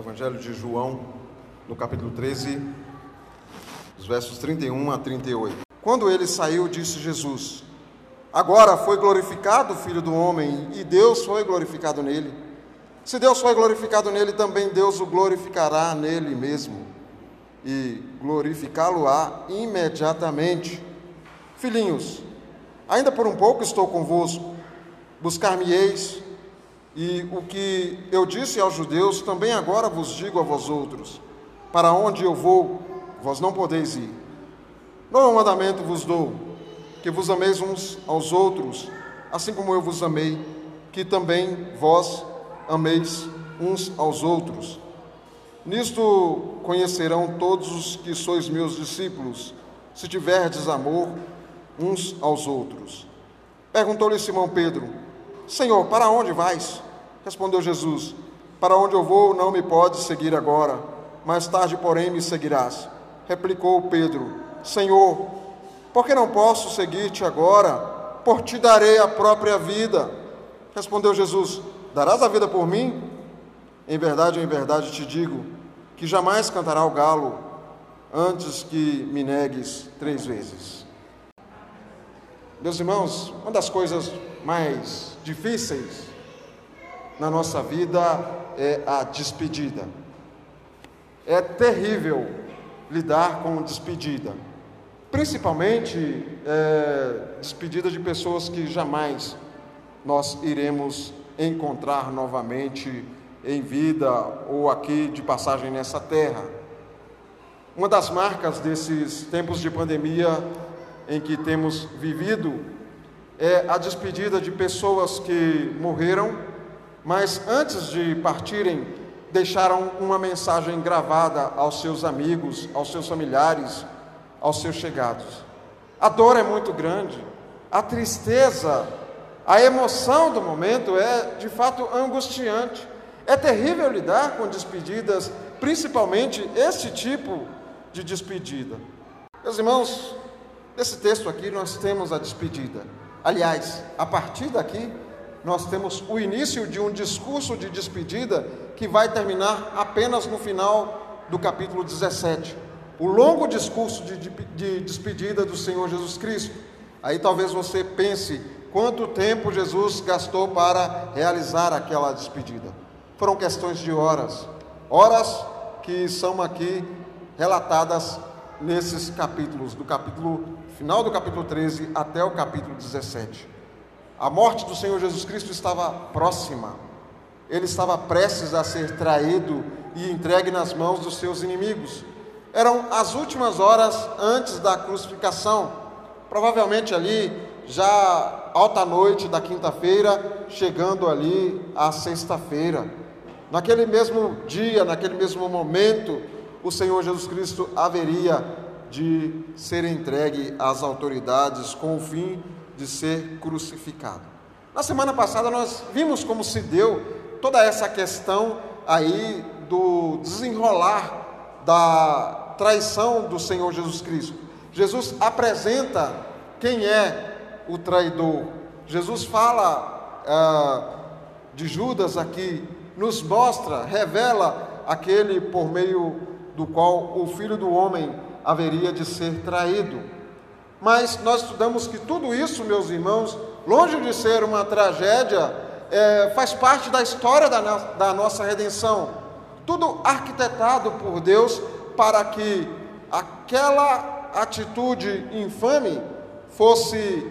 Evangelho de João, no capítulo 13, os versos 31 a 38. Quando ele saiu, disse Jesus: Agora foi glorificado o Filho do Homem, e Deus foi glorificado nele. Se Deus foi glorificado nele, também Deus o glorificará nele mesmo, e glorificá-lo-á imediatamente. Filhinhos, ainda por um pouco estou convosco, buscar-me-eis e o que eu disse aos judeus, também agora vos digo a vós outros: para onde eu vou, vós não podeis ir. Novo mandamento vos dou, que vos ameis uns aos outros, assim como eu vos amei, que também vós ameis uns aos outros. Nisto conhecerão todos os que sois meus discípulos, se tiverdes amor uns aos outros. Perguntou-lhe Simão Pedro: Senhor, para onde vais? Respondeu Jesus: Para onde eu vou, não me podes seguir agora, mais tarde, porém, me seguirás. Replicou Pedro: Senhor, por que não posso seguir-te agora? Por ti darei a própria vida. Respondeu Jesus: Darás a vida por mim? Em verdade, em verdade te digo que jamais cantará o galo antes que me negues três vezes. Meus irmãos, uma das coisas mais difíceis na nossa vida é a despedida. É terrível lidar com despedida, principalmente é, despedida de pessoas que jamais nós iremos encontrar novamente em vida ou aqui de passagem nessa terra. Uma das marcas desses tempos de pandemia em que temos vivido é a despedida de pessoas que morreram, mas antes de partirem, deixaram uma mensagem gravada aos seus amigos, aos seus familiares, aos seus chegados. A dor é muito grande, a tristeza, a emoção do momento é de fato angustiante. É terrível lidar com despedidas, principalmente este tipo de despedida. Meus irmãos, nesse texto aqui nós temos a despedida. Aliás, a partir daqui, nós temos o início de um discurso de despedida que vai terminar apenas no final do capítulo 17. O longo discurso de, de, de despedida do Senhor Jesus Cristo. Aí talvez você pense quanto tempo Jesus gastou para realizar aquela despedida. Foram questões de horas, horas que são aqui relatadas nesses capítulos, do capítulo final do capítulo 13 até o capítulo 17. A morte do Senhor Jesus Cristo estava próxima. Ele estava prestes a ser traído e entregue nas mãos dos seus inimigos. Eram as últimas horas antes da crucificação. Provavelmente ali, já alta noite da quinta-feira, chegando ali à sexta-feira. Naquele mesmo dia, naquele mesmo momento, o Senhor Jesus Cristo haveria de ser entregue às autoridades com o fim de ser crucificado. Na semana passada nós vimos como se deu toda essa questão aí do desenrolar da traição do Senhor Jesus Cristo. Jesus apresenta quem é o traidor. Jesus fala ah, de Judas aqui, nos mostra, revela aquele por meio do qual o Filho do Homem haveria de ser traído. Mas nós estudamos que tudo isso, meus irmãos, longe de ser uma tragédia, é, faz parte da história da, da nossa redenção. Tudo arquitetado por Deus para que aquela atitude infame fosse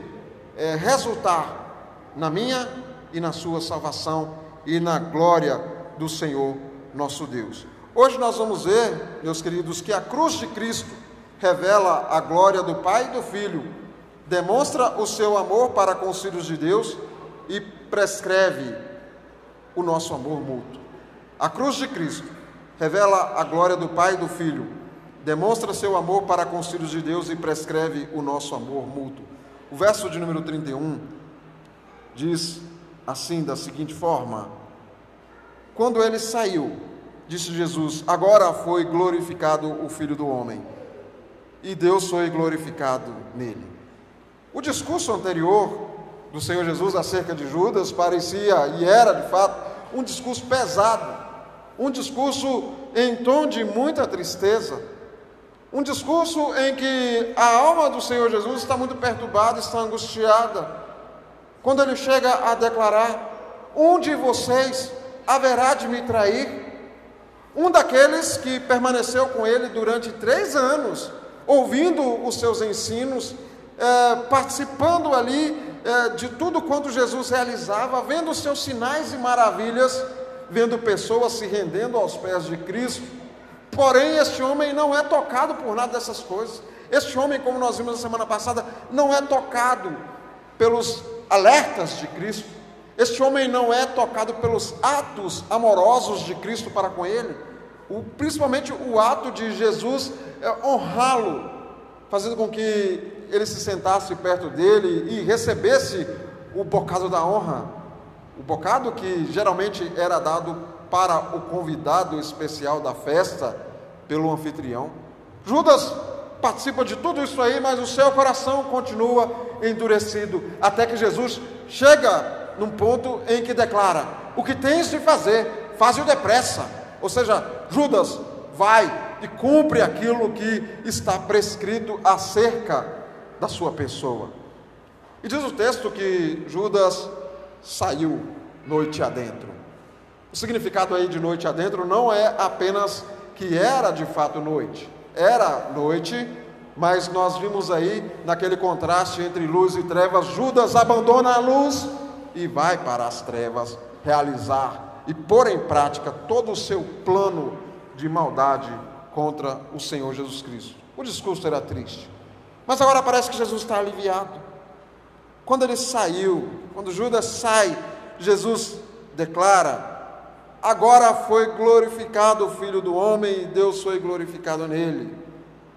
é, resultar na minha e na sua salvação e na glória do Senhor nosso Deus. Hoje nós vamos ver, meus queridos, que a cruz de Cristo revela a glória do Pai e do Filho, demonstra o seu amor para com os filhos de Deus e prescreve o nosso amor mútuo. A cruz de Cristo revela a glória do Pai e do Filho, demonstra seu amor para com os filhos de Deus e prescreve o nosso amor mútuo. O verso de número 31 diz assim, da seguinte forma: Quando ele saiu, disse Jesus: Agora foi glorificado o Filho do Homem e Deus foi glorificado nele. O discurso anterior do Senhor Jesus acerca de Judas parecia e era de fato um discurso pesado, um discurso em tom de muita tristeza, um discurso em que a alma do Senhor Jesus está muito perturbada, está angustiada, quando ele chega a declarar: Um de vocês haverá de me trair. Um daqueles que permaneceu com ele durante três anos, ouvindo os seus ensinos, é, participando ali é, de tudo quanto Jesus realizava, vendo os seus sinais e maravilhas, vendo pessoas se rendendo aos pés de Cristo. Porém, este homem não é tocado por nada dessas coisas. Este homem, como nós vimos na semana passada, não é tocado pelos alertas de Cristo. Este homem não é tocado pelos atos amorosos de Cristo para com ele, o, principalmente o ato de Jesus é, honrá-lo, fazendo com que ele se sentasse perto dele e recebesse o bocado da honra, o bocado que geralmente era dado para o convidado especial da festa pelo anfitrião. Judas participa de tudo isso aí, mas o seu coração continua endurecido, até que Jesus chega num ponto em que declara: O que tens de fazer, faze-o depressa. Ou seja, Judas, vai e cumpre aquilo que está prescrito acerca da sua pessoa. E diz o texto que Judas saiu noite adentro. O significado aí de noite adentro não é apenas que era de fato noite. Era noite, mas nós vimos aí naquele contraste entre luz e trevas, Judas abandona a luz e vai para as trevas realizar e pôr em prática todo o seu plano de maldade contra o Senhor Jesus Cristo. O discurso era triste. Mas agora parece que Jesus está aliviado. Quando ele saiu, quando Judas sai, Jesus declara: Agora foi glorificado o Filho do Homem e Deus foi glorificado nele.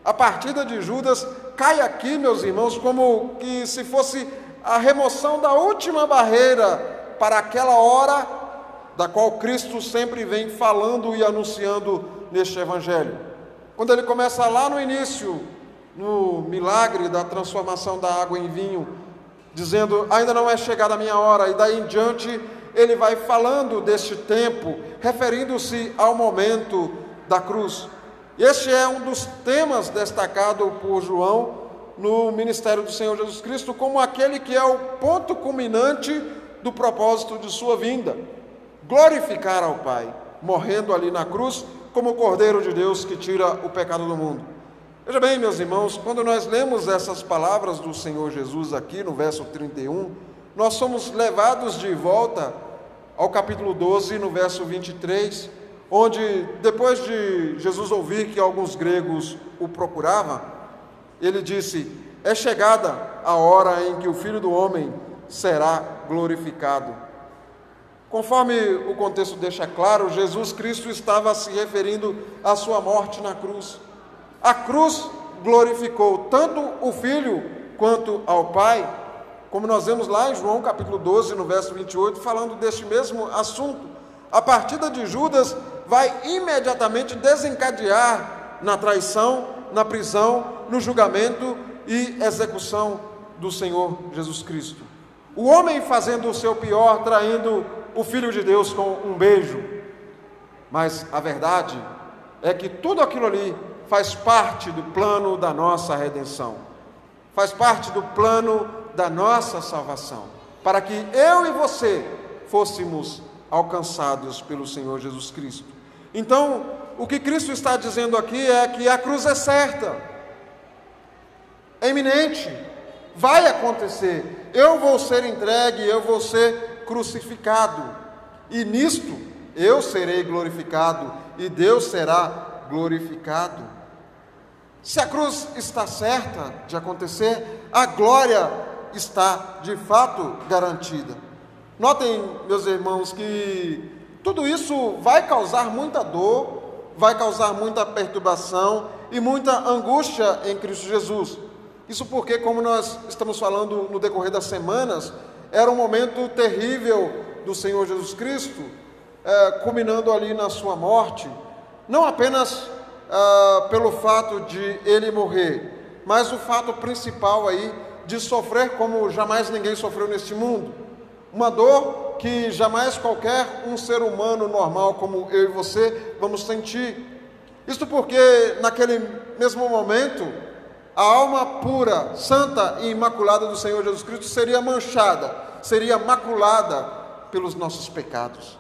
A partida de Judas cai aqui, meus irmãos, como que se fosse a remoção da última barreira para aquela hora da qual Cristo sempre vem falando e anunciando neste Evangelho. Quando ele começa lá no início, no milagre da transformação da água em vinho, dizendo: Ainda não é chegada a minha hora, e daí em diante ele vai falando deste tempo, referindo-se ao momento da cruz. Este é um dos temas destacado por João no ministério do Senhor Jesus Cristo, como aquele que é o ponto culminante do propósito de sua vinda glorificar ao Pai, morrendo ali na cruz como o Cordeiro de Deus que tira o pecado do mundo. Veja bem, meus irmãos, quando nós lemos essas palavras do Senhor Jesus aqui no verso 31, nós somos levados de volta ao capítulo 12, no verso 23, onde, depois de Jesus ouvir que alguns gregos o procuravam, ele disse: É chegada a hora em que o Filho do Homem será glorificado. Conforme o contexto deixa claro, Jesus Cristo estava se referindo à sua morte na cruz. A cruz glorificou tanto o Filho quanto ao Pai, como nós vemos lá em João capítulo 12, no verso 28, falando deste mesmo assunto. A partida de Judas vai imediatamente desencadear na traição, na prisão, no julgamento e execução do Senhor Jesus Cristo. O homem fazendo o seu pior, traindo o Filho de Deus com um beijo. Mas a verdade é que tudo aquilo ali faz parte do plano da nossa redenção, faz parte do plano da nossa salvação, para que eu e você fôssemos alcançados pelo Senhor Jesus Cristo. Então, o que Cristo está dizendo aqui é que a cruz é certa, é iminente, vai acontecer. Eu vou ser entregue, eu vou ser crucificado, e nisto eu serei glorificado, e Deus será glorificado. Se a cruz está certa de acontecer, a glória está de fato garantida. Notem, meus irmãos, que tudo isso vai causar muita dor, vai causar muita perturbação e muita angústia em Cristo Jesus. Isso porque, como nós estamos falando no decorrer das semanas, era um momento terrível do Senhor Jesus Cristo, é, culminando ali na sua morte, não apenas ah, pelo fato de ele morrer, mas o fato principal aí de sofrer como jamais ninguém sofreu neste mundo. Uma dor que jamais qualquer um ser humano normal como eu e você vamos sentir. Isto porque naquele mesmo momento a alma pura, santa e imaculada do Senhor Jesus Cristo seria manchada, seria maculada pelos nossos pecados.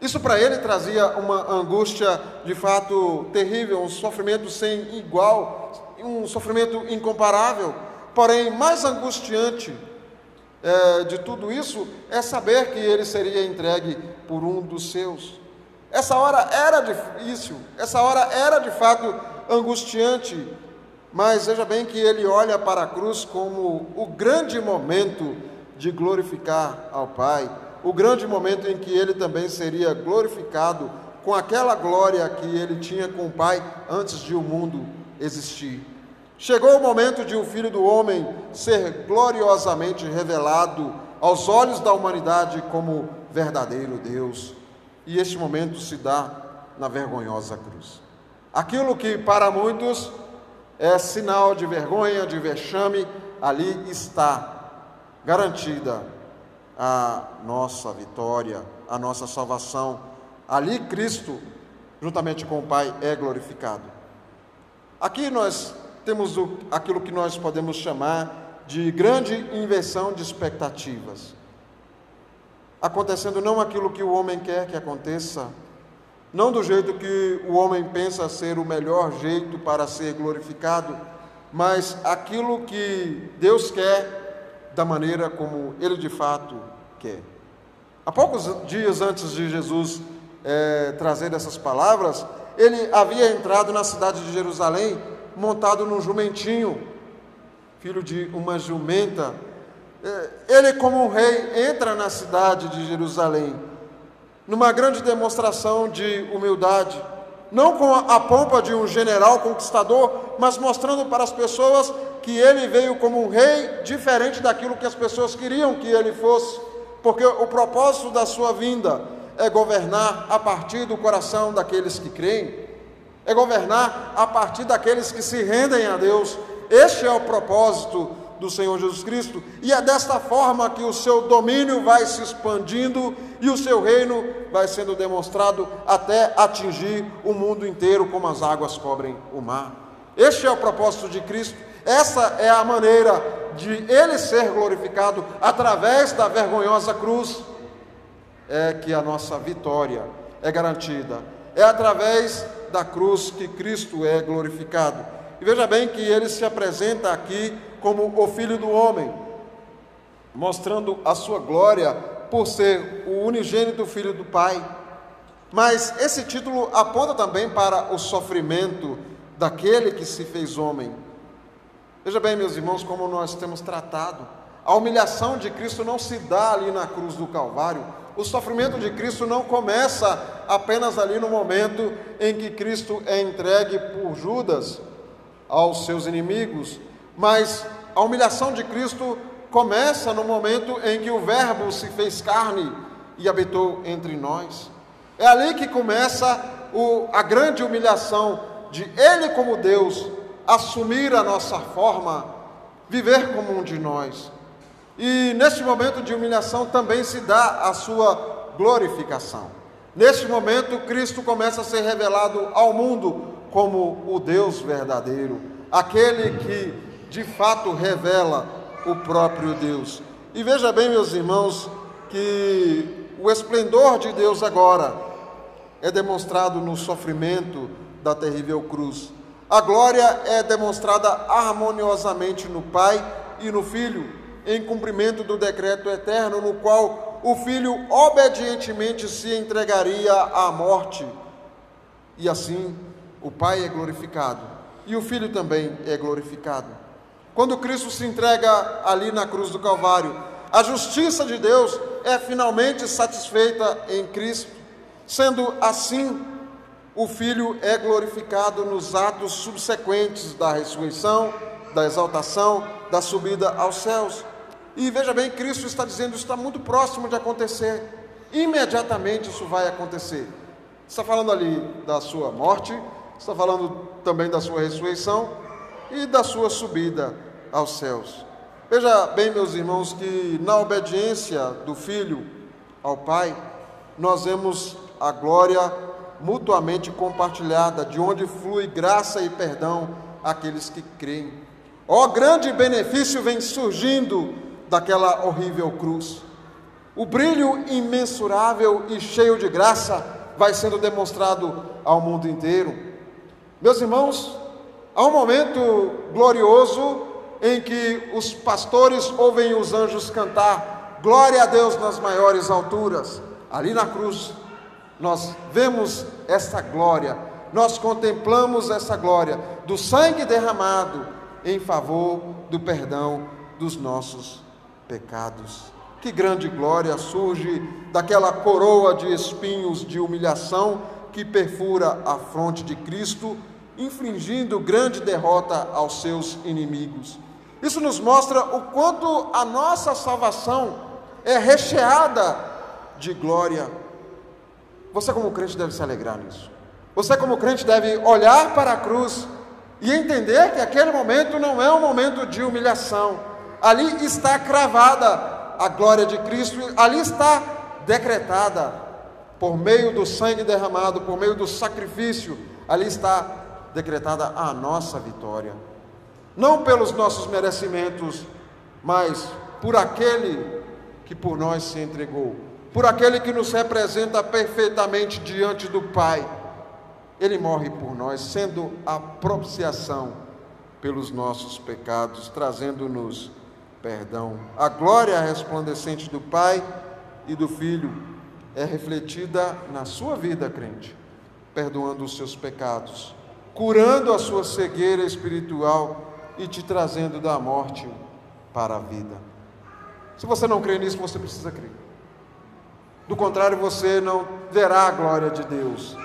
Isso para ele trazia uma angústia de fato terrível, um sofrimento sem igual, um sofrimento incomparável. Porém, mais angustiante é, de tudo isso é saber que ele seria entregue por um dos seus. Essa hora era difícil, essa hora era de fato angustiante, mas veja bem que ele olha para a cruz como o grande momento de glorificar ao Pai o grande momento em que ele também seria glorificado com aquela glória que ele tinha com o Pai antes de o mundo existir. Chegou o momento de o Filho do Homem ser gloriosamente revelado aos olhos da humanidade como verdadeiro Deus. E este momento se dá na vergonhosa cruz. Aquilo que para muitos é sinal de vergonha, de vexame, ali está garantida a nossa vitória, a nossa salvação. Ali Cristo, juntamente com o Pai, é glorificado. Aqui nós temos o, aquilo que nós podemos chamar de grande inversão de expectativas. Acontecendo não aquilo que o homem quer que aconteça, não do jeito que o homem pensa ser o melhor jeito para ser glorificado, mas aquilo que Deus quer da maneira como ele de fato quer. Há poucos dias antes de Jesus é, trazer essas palavras, ele havia entrado na cidade de Jerusalém montado num jumentinho, filho de uma jumenta. É, ele, como um rei, entra na cidade de Jerusalém, numa grande demonstração de humildade, não com a pompa de um general conquistador, mas mostrando para as pessoas que ele veio como um rei diferente daquilo que as pessoas queriam que ele fosse, porque o propósito da sua vinda é governar a partir do coração daqueles que creem, é governar a partir daqueles que se rendem a Deus. Este é o propósito do Senhor Jesus Cristo, e é desta forma que o seu domínio vai se expandindo e o seu reino vai sendo demonstrado até atingir o mundo inteiro, como as águas cobrem o mar. Este é o propósito de Cristo essa é a maneira de ele ser glorificado através da vergonhosa cruz. É que a nossa vitória é garantida. É através da cruz que Cristo é glorificado. E veja bem que ele se apresenta aqui como o Filho do Homem, mostrando a sua glória por ser o unigênito Filho do Pai. Mas esse título aponta também para o sofrimento daquele que se fez homem. Veja bem, meus irmãos, como nós temos tratado. A humilhação de Cristo não se dá ali na cruz do Calvário. O sofrimento de Cristo não começa apenas ali no momento em que Cristo é entregue por Judas aos seus inimigos, mas a humilhação de Cristo começa no momento em que o Verbo se fez carne e habitou entre nós. É ali que começa o, a grande humilhação de Ele como Deus assumir a nossa forma, viver como um de nós. E neste momento de humilhação também se dá a sua glorificação. Neste momento, Cristo começa a ser revelado ao mundo como o Deus verdadeiro, aquele que de fato revela o próprio Deus. E veja bem, meus irmãos, que o esplendor de Deus agora é demonstrado no sofrimento da terrível cruz. A glória é demonstrada harmoniosamente no Pai e no Filho, em cumprimento do decreto eterno, no qual o Filho obedientemente se entregaria à morte. E assim o Pai é glorificado e o Filho também é glorificado. Quando Cristo se entrega ali na cruz do Calvário, a justiça de Deus é finalmente satisfeita em Cristo. Sendo assim, o Filho é glorificado nos atos subsequentes da ressurreição, da exaltação, da subida aos céus. E veja bem, Cristo está dizendo, isso está muito próximo de acontecer. Imediatamente isso vai acontecer. Está falando ali da sua morte, está falando também da sua ressurreição e da sua subida aos céus. Veja bem, meus irmãos, que na obediência do Filho, ao Pai, nós vemos a glória mutuamente compartilhada, de onde flui graça e perdão àqueles que creem. Ó grande benefício vem surgindo daquela horrível cruz. O brilho imensurável e cheio de graça vai sendo demonstrado ao mundo inteiro. Meus irmãos, há um momento glorioso em que os pastores ouvem os anjos cantar glória a Deus nas maiores alturas. Ali na cruz, nós vemos essa glória, nós contemplamos essa glória do sangue derramado em favor do perdão dos nossos pecados. Que grande glória surge daquela coroa de espinhos de humilhação que perfura a fronte de Cristo, infligindo grande derrota aos seus inimigos. Isso nos mostra o quanto a nossa salvação é recheada de glória. Você, como crente, deve se alegrar nisso. Você, como crente, deve olhar para a cruz e entender que aquele momento não é um momento de humilhação. Ali está cravada a glória de Cristo, ali está decretada. Por meio do sangue derramado, por meio do sacrifício, ali está decretada a nossa vitória. Não pelos nossos merecimentos, mas por aquele que por nós se entregou, por aquele que nos representa perfeitamente diante do Pai. Ele morre por nós, sendo a propiciação pelos nossos pecados, trazendo-nos perdão. A glória resplandecente do Pai e do Filho é refletida na sua vida, crente, perdoando os seus pecados, curando a sua cegueira espiritual e te trazendo da morte para a vida. Se você não crê nisso, você precisa crer. Do contrário, você não verá a glória de Deus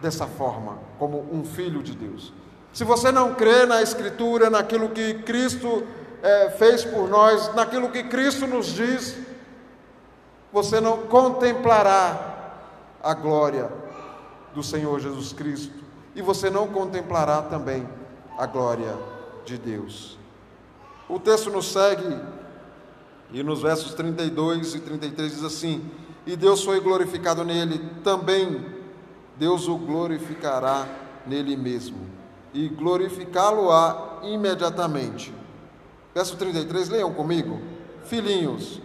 dessa forma, como um filho de Deus. Se você não crê na Escritura, naquilo que Cristo é, fez por nós, naquilo que Cristo nos diz, você não contemplará a glória do Senhor Jesus Cristo e você não contemplará também a glória de Deus. O texto nos segue e nos versos 32 e 33 diz assim: E Deus foi glorificado nele, também Deus o glorificará nele mesmo, e glorificá-lo-á imediatamente. Verso 33, leiam comigo. Filhinhos,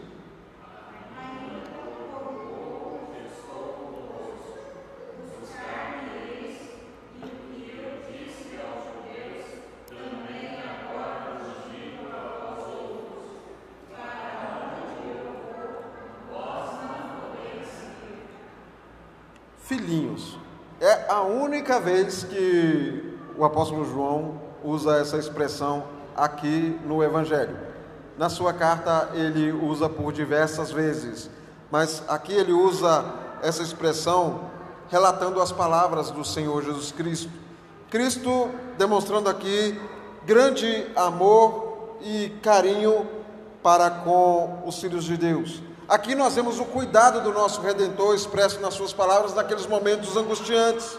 filhinhos. É a única vez que o apóstolo João usa essa expressão aqui no Evangelho. Na sua carta ele usa por diversas vezes, mas aqui ele usa essa expressão relatando as palavras do Senhor Jesus Cristo. Cristo demonstrando aqui grande amor e carinho para com os filhos de Deus. Aqui nós vemos o cuidado do nosso Redentor expresso nas suas palavras naqueles momentos angustiantes.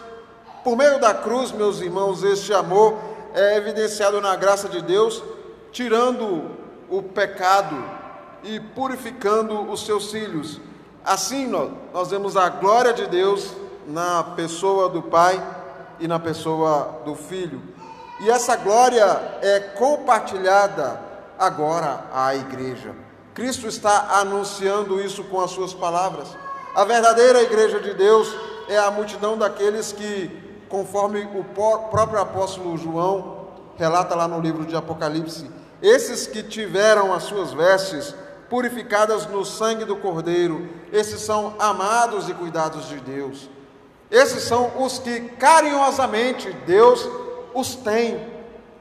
Por meio da cruz, meus irmãos, este amor é evidenciado na graça de Deus, tirando o pecado e purificando os seus filhos. Assim, nós, nós vemos a glória de Deus na pessoa do Pai e na pessoa do Filho. E essa glória é compartilhada agora à igreja. Cristo está anunciando isso com as suas palavras. A verdadeira igreja de Deus é a multidão daqueles que, conforme o próprio apóstolo João relata lá no livro de Apocalipse, esses que tiveram as suas vestes purificadas no sangue do Cordeiro, esses são amados e cuidados de Deus. Esses são os que carinhosamente Deus os tem.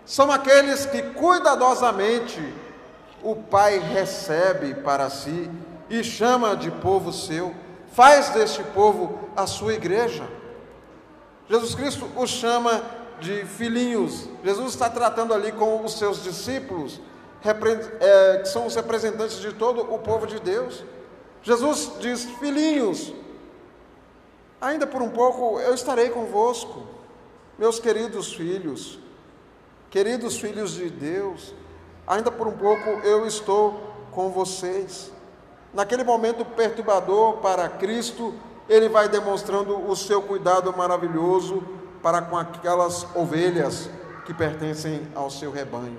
São aqueles que cuidadosamente o Pai recebe para si e chama de povo seu, faz deste povo a sua igreja. Jesus Cristo os chama de filhinhos. Jesus está tratando ali com os seus discípulos, é, que são os representantes de todo o povo de Deus. Jesus diz: Filhinhos, ainda por um pouco eu estarei convosco, meus queridos filhos, queridos filhos de Deus ainda por um pouco eu estou com vocês. naquele momento perturbador para Cristo, ele vai demonstrando o seu cuidado maravilhoso para com aquelas ovelhas que pertencem ao seu rebanho.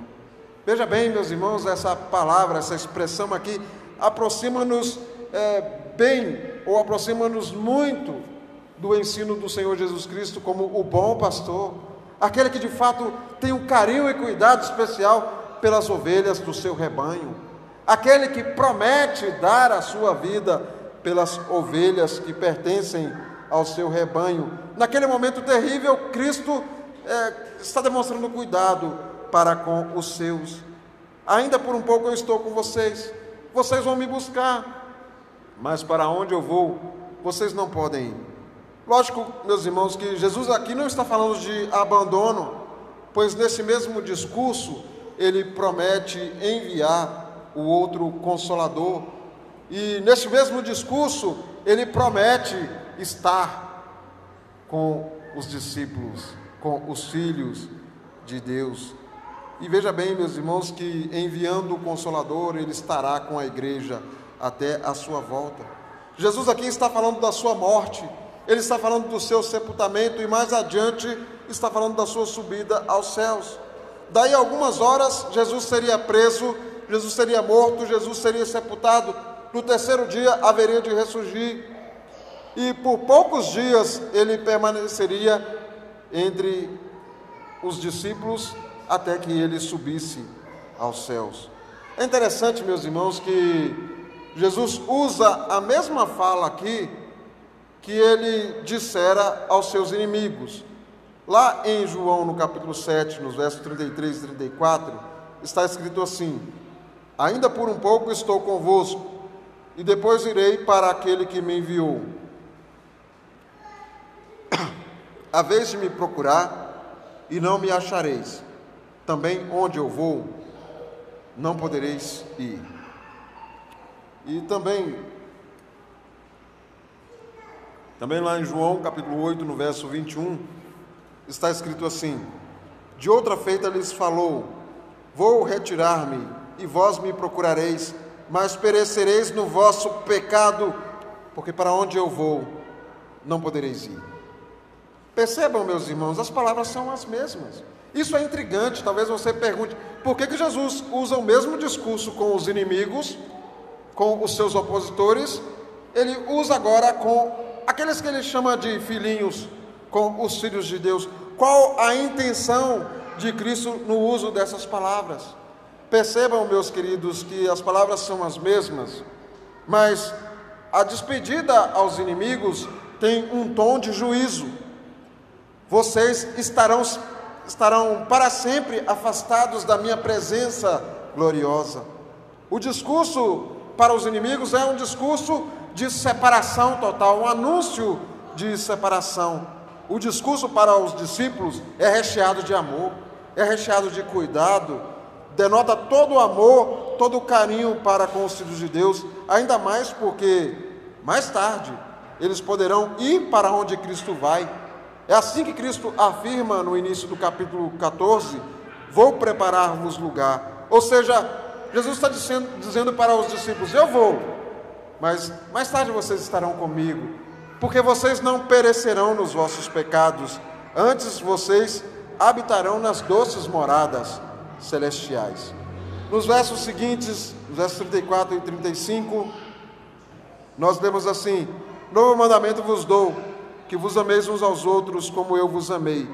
Veja bem, meus irmãos, essa palavra, essa expressão aqui, aproxima-nos é, bem, ou aproxima-nos muito do ensino do Senhor Jesus Cristo como o bom pastor, aquele que de fato tem um carinho e cuidado especial pelas ovelhas do seu rebanho, aquele que promete dar a sua vida pelas ovelhas que pertencem ao seu rebanho. Naquele momento terrível, Cristo é, está demonstrando cuidado para com os seus. Ainda por um pouco eu estou com vocês, vocês vão me buscar, mas para onde eu vou, vocês não podem ir. Lógico, meus irmãos, que Jesus aqui não está falando de abandono, pois nesse mesmo discurso ele promete enviar o outro consolador, e nesse mesmo discurso ele promete estar com os discípulos, com os filhos de Deus. E veja bem, meus irmãos, que enviando o Consolador, ele estará com a igreja até a sua volta. Jesus aqui está falando da sua morte, ele está falando do seu sepultamento e mais adiante está falando da sua subida aos céus. Daí algumas horas Jesus seria preso, Jesus seria morto, Jesus seria sepultado. No terceiro dia haveria de ressurgir. E por poucos dias ele permaneceria entre os discípulos até que ele subisse aos céus. É interessante, meus irmãos, que Jesus usa a mesma fala aqui que ele dissera aos seus inimigos. Lá em João, no capítulo 7, nos versos 33 e 34, está escrito assim: Ainda por um pouco estou convosco, e depois irei para aquele que me enviou. A vez de me procurar, e não me achareis. Também onde eu vou, não podereis ir. E também também lá em João, capítulo 8, no verso 21, está escrito assim: De outra feita lhes falou: Vou retirar-me, e vós me procurareis, mas perecereis no vosso pecado, porque para onde eu vou, não podereis ir. Percebam, meus irmãos, as palavras são as mesmas. Isso é intrigante, talvez você pergunte, por que, que Jesus usa o mesmo discurso com os inimigos, com os seus opositores, ele usa agora com aqueles que ele chama de filhinhos com os filhos de Deus, qual a intenção de Cristo no uso dessas palavras? Percebam, meus queridos, que as palavras são as mesmas, mas a despedida aos inimigos tem um tom de juízo. Vocês estarão, estarão para sempre afastados da minha presença gloriosa. O discurso para os inimigos é um discurso de separação total, um anúncio de separação. O discurso para os discípulos é recheado de amor, é recheado de cuidado, denota todo o amor, todo o carinho para com os filhos de Deus, ainda mais porque mais tarde eles poderão ir para onde Cristo vai. É assim que Cristo afirma no início do capítulo 14: Vou preparar-vos lugar. Ou seja, Jesus está dizendo, dizendo para os discípulos: Eu vou, mas mais tarde vocês estarão comigo, porque vocês não perecerão nos vossos pecados, antes vocês habitarão nas doces moradas celestiais. Nos versos seguintes, versos 34 e 35, nós lemos assim: Novo mandamento vos dou, que vos ameis uns aos outros como eu vos amei,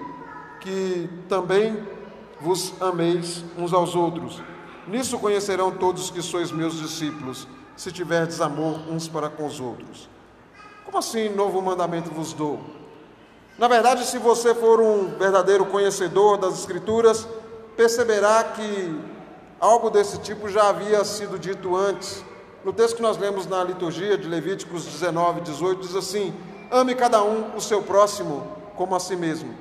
que também vos ameis uns aos outros. Nisso conhecerão todos que sois meus discípulos se tiverdes amor uns para com os outros. Como assim, novo mandamento vos dou? Na verdade, se você for um verdadeiro conhecedor das Escrituras, perceberá que algo desse tipo já havia sido dito antes. No texto que nós lemos na liturgia de Levíticos 19, 18, diz assim: Ame cada um o seu próximo como a si mesmo.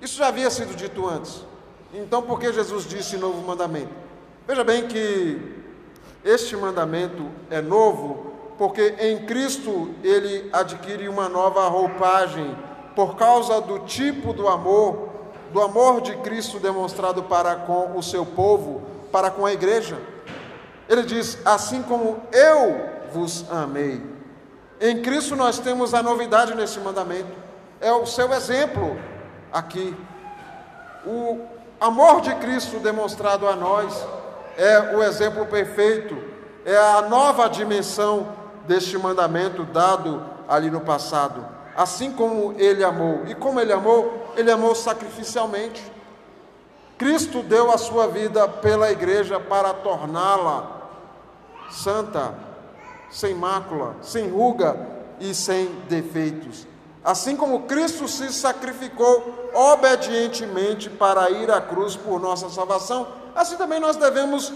Isso já havia sido dito antes. Então, por que Jesus disse novo mandamento? Veja bem que este mandamento é novo porque em Cristo ele adquire uma nova roupagem por causa do tipo do amor, do amor de Cristo demonstrado para com o seu povo, para com a igreja. Ele diz: Assim como eu vos amei. Em Cristo nós temos a novidade nesse mandamento. É o seu exemplo aqui. O amor de Cristo demonstrado a nós é o exemplo perfeito, é a nova dimensão deste mandamento dado ali no passado. Assim como ele amou. E como ele amou? Ele amou sacrificialmente. Cristo deu a sua vida pela igreja para torná-la santa, sem mácula, sem ruga e sem defeitos. Assim como Cristo se sacrificou obedientemente para ir à cruz por nossa salvação, assim também nós devemos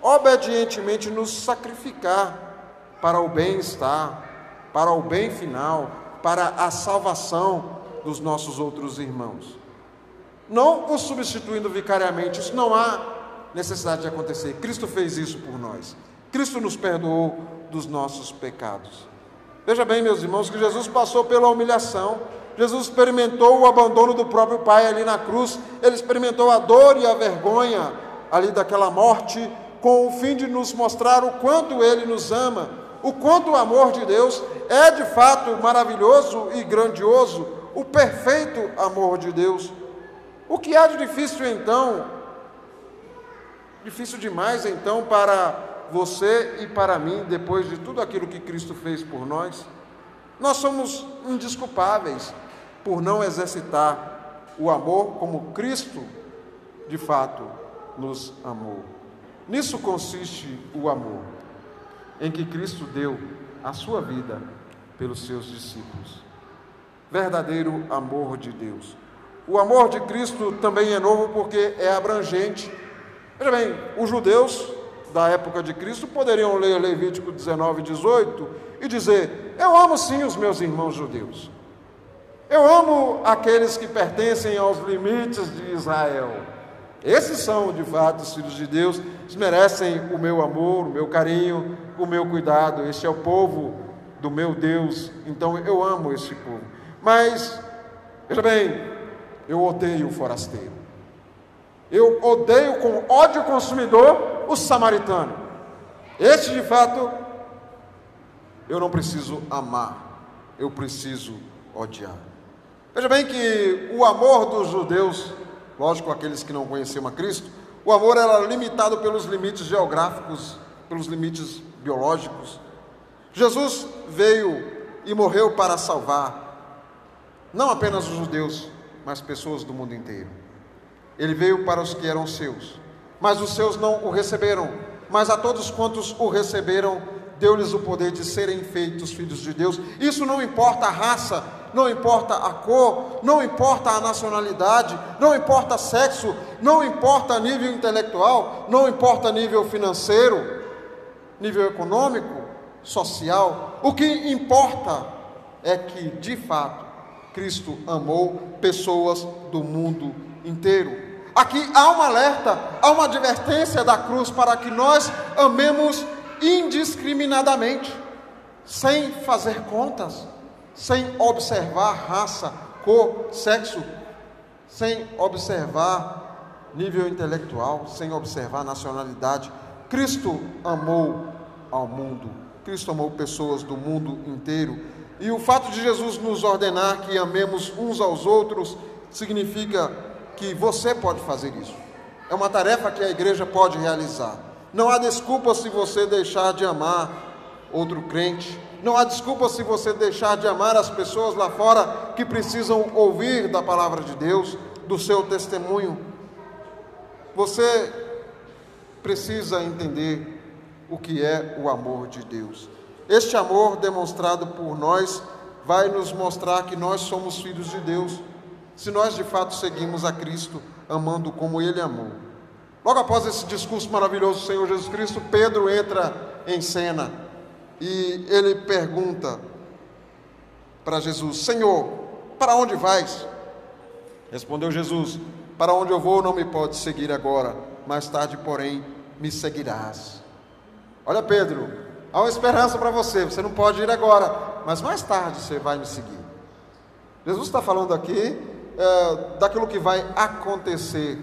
obedientemente nos sacrificar para o bem-estar, para o bem final, para a salvação dos nossos outros irmãos. Não os substituindo vicariamente, isso não há necessidade de acontecer. Cristo fez isso por nós. Cristo nos perdoou dos nossos pecados. Veja bem, meus irmãos, que Jesus passou pela humilhação. Jesus experimentou o abandono do próprio Pai ali na cruz. Ele experimentou a dor e a vergonha ali daquela morte, com o fim de nos mostrar o quanto Ele nos ama, o quanto o amor de Deus é de fato maravilhoso e grandioso, o perfeito amor de Deus. O que há de difícil então? Difícil demais então para você e para mim, depois de tudo aquilo que Cristo fez por nós, nós somos indisculpáveis por não exercitar o amor como Cristo de fato nos amou. Nisso consiste o amor, em que Cristo deu a sua vida pelos seus discípulos. Verdadeiro amor de Deus. O amor de Cristo também é novo porque é abrangente. Veja bem, os judeus da época de Cristo poderiam ler Levítico 19, 18 e dizer: Eu amo sim os meus irmãos judeus. Eu amo aqueles que pertencem aos limites de Israel. Esses são, de fato, os filhos de Deus, eles merecem o meu amor, o meu carinho, o meu cuidado. Este é o povo do meu Deus, então eu amo este povo. Mas, veja bem, eu odeio o forasteiro. Eu odeio com ódio consumidor o samaritano. Este, de fato, eu não preciso amar, eu preciso odiar. Veja bem que o amor dos judeus, lógico, aqueles que não conheciam a Cristo, o amor era limitado pelos limites geográficos, pelos limites biológicos. Jesus veio e morreu para salvar não apenas os judeus, mas pessoas do mundo inteiro. Ele veio para os que eram seus, mas os seus não o receberam. Mas a todos quantos o receberam, deu-lhes o poder de serem feitos filhos de Deus. Isso não importa a raça, não importa a cor, não importa a nacionalidade, não importa sexo, não importa nível intelectual, não importa nível financeiro, nível econômico, social. O que importa é que, de fato, Cristo amou pessoas do mundo inteiro. Aqui há um alerta, há uma advertência da cruz para que nós amemos indiscriminadamente, sem fazer contas, sem observar raça, cor, sexo, sem observar nível intelectual, sem observar nacionalidade. Cristo amou ao mundo, Cristo amou pessoas do mundo inteiro. E o fato de Jesus nos ordenar que amemos uns aos outros significa que você pode fazer isso. É uma tarefa que a igreja pode realizar. Não há desculpa se você deixar de amar outro crente. Não há desculpa se você deixar de amar as pessoas lá fora que precisam ouvir da palavra de Deus, do seu testemunho. Você precisa entender o que é o amor de Deus. Este amor demonstrado por nós vai nos mostrar que nós somos filhos de Deus se nós de fato seguimos a Cristo amando como Ele amou. Logo após esse discurso maravilhoso do Senhor Jesus Cristo, Pedro entra em cena e ele pergunta para Jesus: Senhor, para onde vais? Respondeu Jesus: Para onde eu vou não me pode seguir agora, mais tarde, porém, me seguirás. Olha, Pedro, há uma esperança para você, você não pode ir agora, mas mais tarde você vai me seguir. Jesus está falando aqui é, daquilo que vai acontecer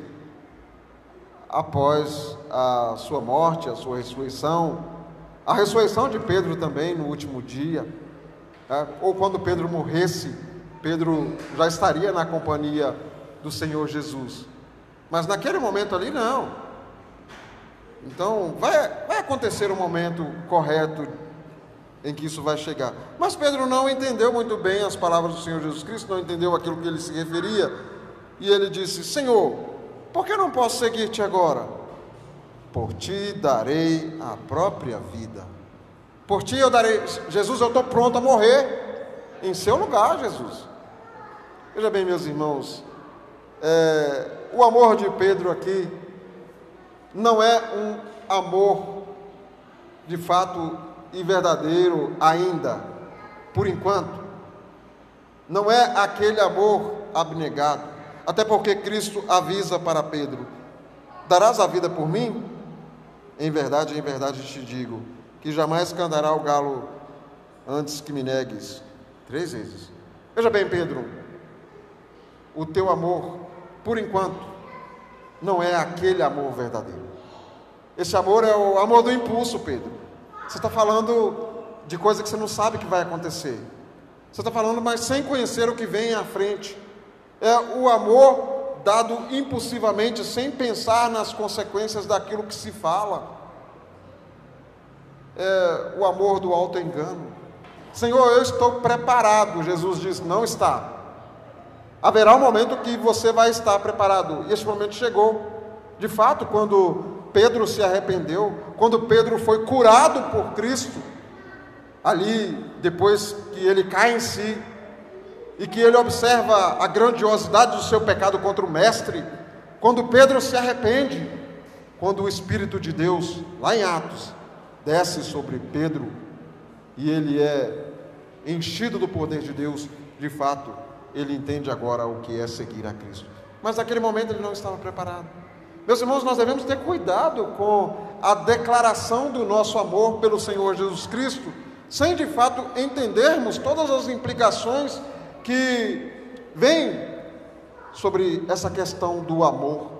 após a sua morte, a sua ressurreição, A ressurreição de Pedro também no último dia, né? ou quando Pedro morresse, Pedro já estaria na companhia do Senhor Jesus. Mas naquele momento ali, não. Então, vai, vai acontecer o momento correto em que isso vai chegar. Mas Pedro não entendeu muito bem as palavras do Senhor Jesus Cristo, não entendeu aquilo que ele se referia. E ele disse: Senhor, por que não posso seguir-te agora? Por ti darei a própria vida. Por ti eu darei. Jesus, eu estou pronto a morrer em seu lugar, Jesus. Veja bem, meus irmãos, é, o amor de Pedro aqui não é um amor de fato e verdadeiro ainda, por enquanto. Não é aquele amor abnegado, até porque Cristo avisa para Pedro: Darás a vida por mim? Em verdade, em verdade te digo, que jamais cantará o galo antes que me negues três vezes. Veja bem, Pedro, o teu amor, por enquanto, não é aquele amor verdadeiro. Esse amor é o amor do impulso, Pedro. Você está falando de coisa que você não sabe que vai acontecer. Você está falando, mas sem conhecer o que vem à frente. É o amor dado impulsivamente, sem pensar nas consequências daquilo que se fala. É o amor do alto engano. Senhor, eu estou preparado. Jesus diz: não está. Haverá um momento que você vai estar preparado. E esse momento chegou. De fato, quando Pedro se arrependeu, quando Pedro foi curado por Cristo, ali, depois que ele cai em si, e que ele observa a grandiosidade do seu pecado contra o Mestre, quando Pedro se arrepende, quando o Espírito de Deus, lá em Atos, desce sobre Pedro, e ele é enchido do poder de Deus, de fato, ele entende agora o que é seguir a Cristo. Mas naquele momento ele não estava preparado. Meus irmãos, nós devemos ter cuidado com a declaração do nosso amor pelo Senhor Jesus Cristo, sem de fato entendermos todas as implicações que vêm sobre essa questão do amor.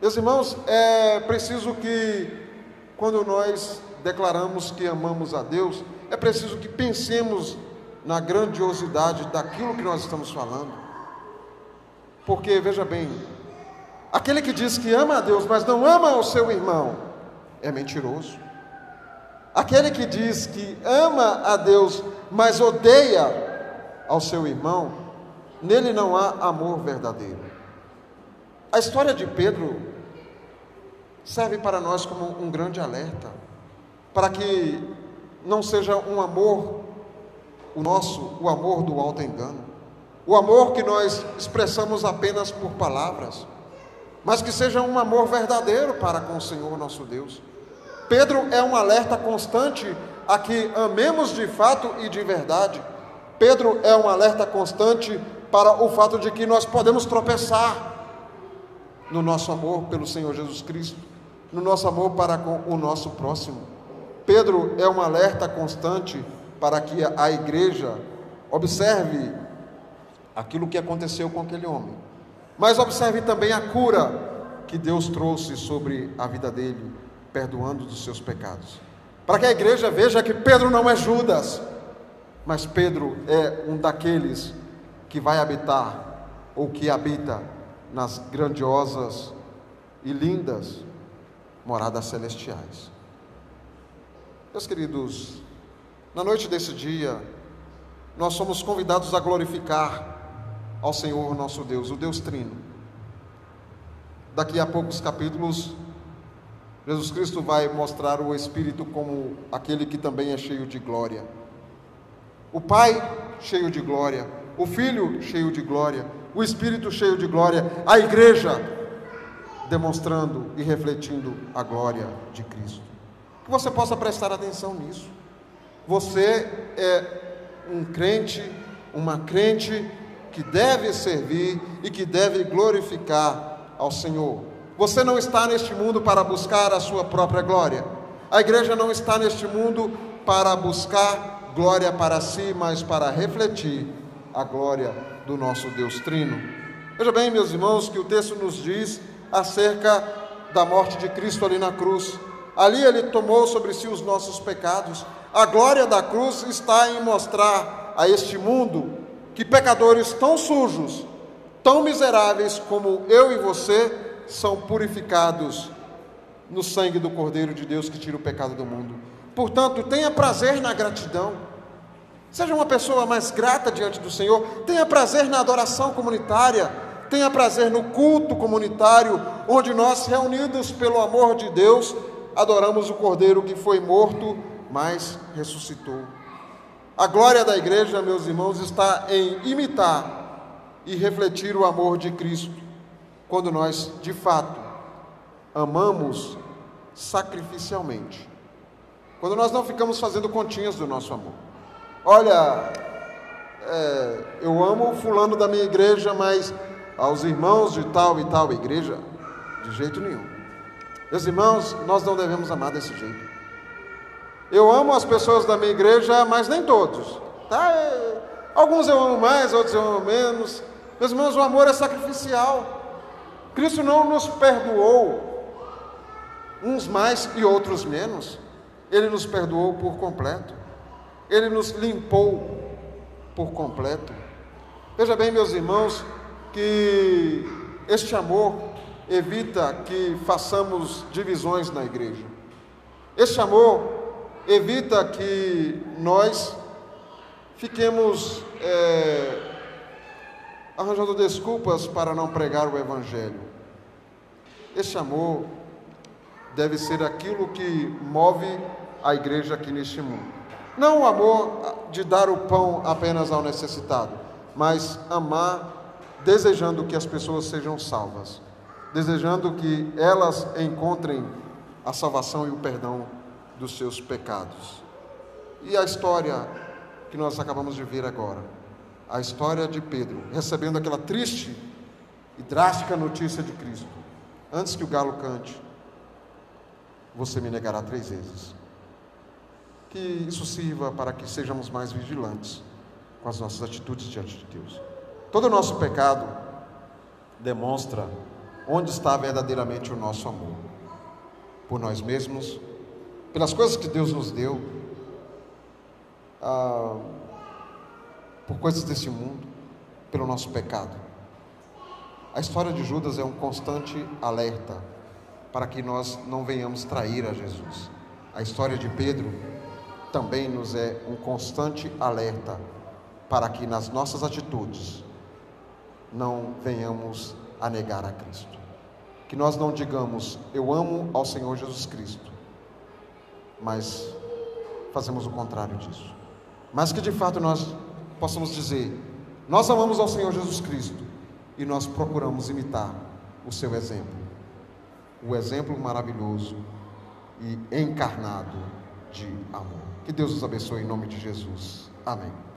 Meus irmãos, é preciso que, quando nós declaramos que amamos a Deus, é preciso que pensemos na grandiosidade daquilo que nós estamos falando. Porque, veja bem, Aquele que diz que ama a Deus, mas não ama o seu irmão, é mentiroso. Aquele que diz que ama a Deus, mas odeia ao seu irmão, nele não há amor verdadeiro. A história de Pedro serve para nós como um grande alerta, para que não seja um amor, o nosso, o amor do alto engano, o amor que nós expressamos apenas por palavras mas que seja um amor verdadeiro para com o Senhor nosso Deus. Pedro é um alerta constante a que amemos de fato e de verdade. Pedro é um alerta constante para o fato de que nós podemos tropeçar no nosso amor pelo Senhor Jesus Cristo, no nosso amor para com o nosso próximo. Pedro é um alerta constante para que a igreja observe aquilo que aconteceu com aquele homem mas observe também a cura que Deus trouxe sobre a vida dele, perdoando dos seus pecados. Para que a igreja veja que Pedro não é Judas, mas Pedro é um daqueles que vai habitar, ou que habita, nas grandiosas e lindas moradas celestiais. Meus queridos, na noite desse dia, nós somos convidados a glorificar ao Senhor nosso Deus, o Deus Trino. Daqui a poucos capítulos, Jesus Cristo vai mostrar o Espírito como aquele que também é cheio de glória. O Pai cheio de glória, o Filho cheio de glória, o Espírito cheio de glória, a igreja demonstrando e refletindo a glória de Cristo. Que você possa prestar atenção nisso. Você é um crente, uma crente que deve servir e que deve glorificar ao Senhor. Você não está neste mundo para buscar a sua própria glória. A igreja não está neste mundo para buscar glória para si, mas para refletir a glória do nosso Deus Trino. Veja bem, meus irmãos, que o texto nos diz acerca da morte de Cristo ali na cruz. Ali ele tomou sobre si os nossos pecados. A glória da cruz está em mostrar a este mundo que pecadores tão sujos, tão miseráveis como eu e você, são purificados no sangue do Cordeiro de Deus que tira o pecado do mundo. Portanto, tenha prazer na gratidão. Seja uma pessoa mais grata diante do Senhor. Tenha prazer na adoração comunitária. Tenha prazer no culto comunitário, onde nós, reunidos pelo amor de Deus, adoramos o Cordeiro que foi morto, mas ressuscitou. A glória da igreja, meus irmãos, está em imitar e refletir o amor de Cristo, quando nós, de fato, amamos sacrificialmente. Quando nós não ficamos fazendo continhas do nosso amor. Olha, é, eu amo o fulano da minha igreja, mas aos irmãos de tal e tal igreja, de jeito nenhum. Meus irmãos, nós não devemos amar desse jeito. Eu amo as pessoas da minha igreja, mas nem todos. Tá? É, alguns eu amo mais, outros eu amo menos. Meus irmãos, o amor é sacrificial. Cristo não nos perdoou, uns mais e outros menos. Ele nos perdoou por completo. Ele nos limpou por completo. Veja bem, meus irmãos, que este amor evita que façamos divisões na igreja. Este amor evita que nós fiquemos é, arranjando desculpas para não pregar o Evangelho. Este amor deve ser aquilo que move a igreja aqui neste mundo. Não o amor de dar o pão apenas ao necessitado, mas amar desejando que as pessoas sejam salvas desejando que elas encontrem a salvação e o perdão dos seus pecados. E a história que nós acabamos de ver agora, a história de Pedro recebendo aquela triste e drástica notícia de Cristo. Antes que o galo cante, você me negará três vezes. Que isso sirva para que sejamos mais vigilantes com as nossas atitudes diante de Deus. Todo o nosso pecado demonstra onde está verdadeiramente o nosso amor? Por nós mesmos, pelas coisas que Deus nos deu, ah, por coisas desse mundo, pelo nosso pecado. A história de Judas é um constante alerta para que nós não venhamos trair a Jesus. A história de Pedro também nos é um constante alerta para que nas nossas atitudes não venhamos a negar a Cristo. Que nós não digamos, eu amo ao Senhor Jesus Cristo, mas fazemos o contrário disso. Mas que de fato nós possamos dizer, nós amamos ao Senhor Jesus Cristo e nós procuramos imitar o seu exemplo, o exemplo maravilhoso e encarnado de amor. Que Deus os abençoe em nome de Jesus. Amém.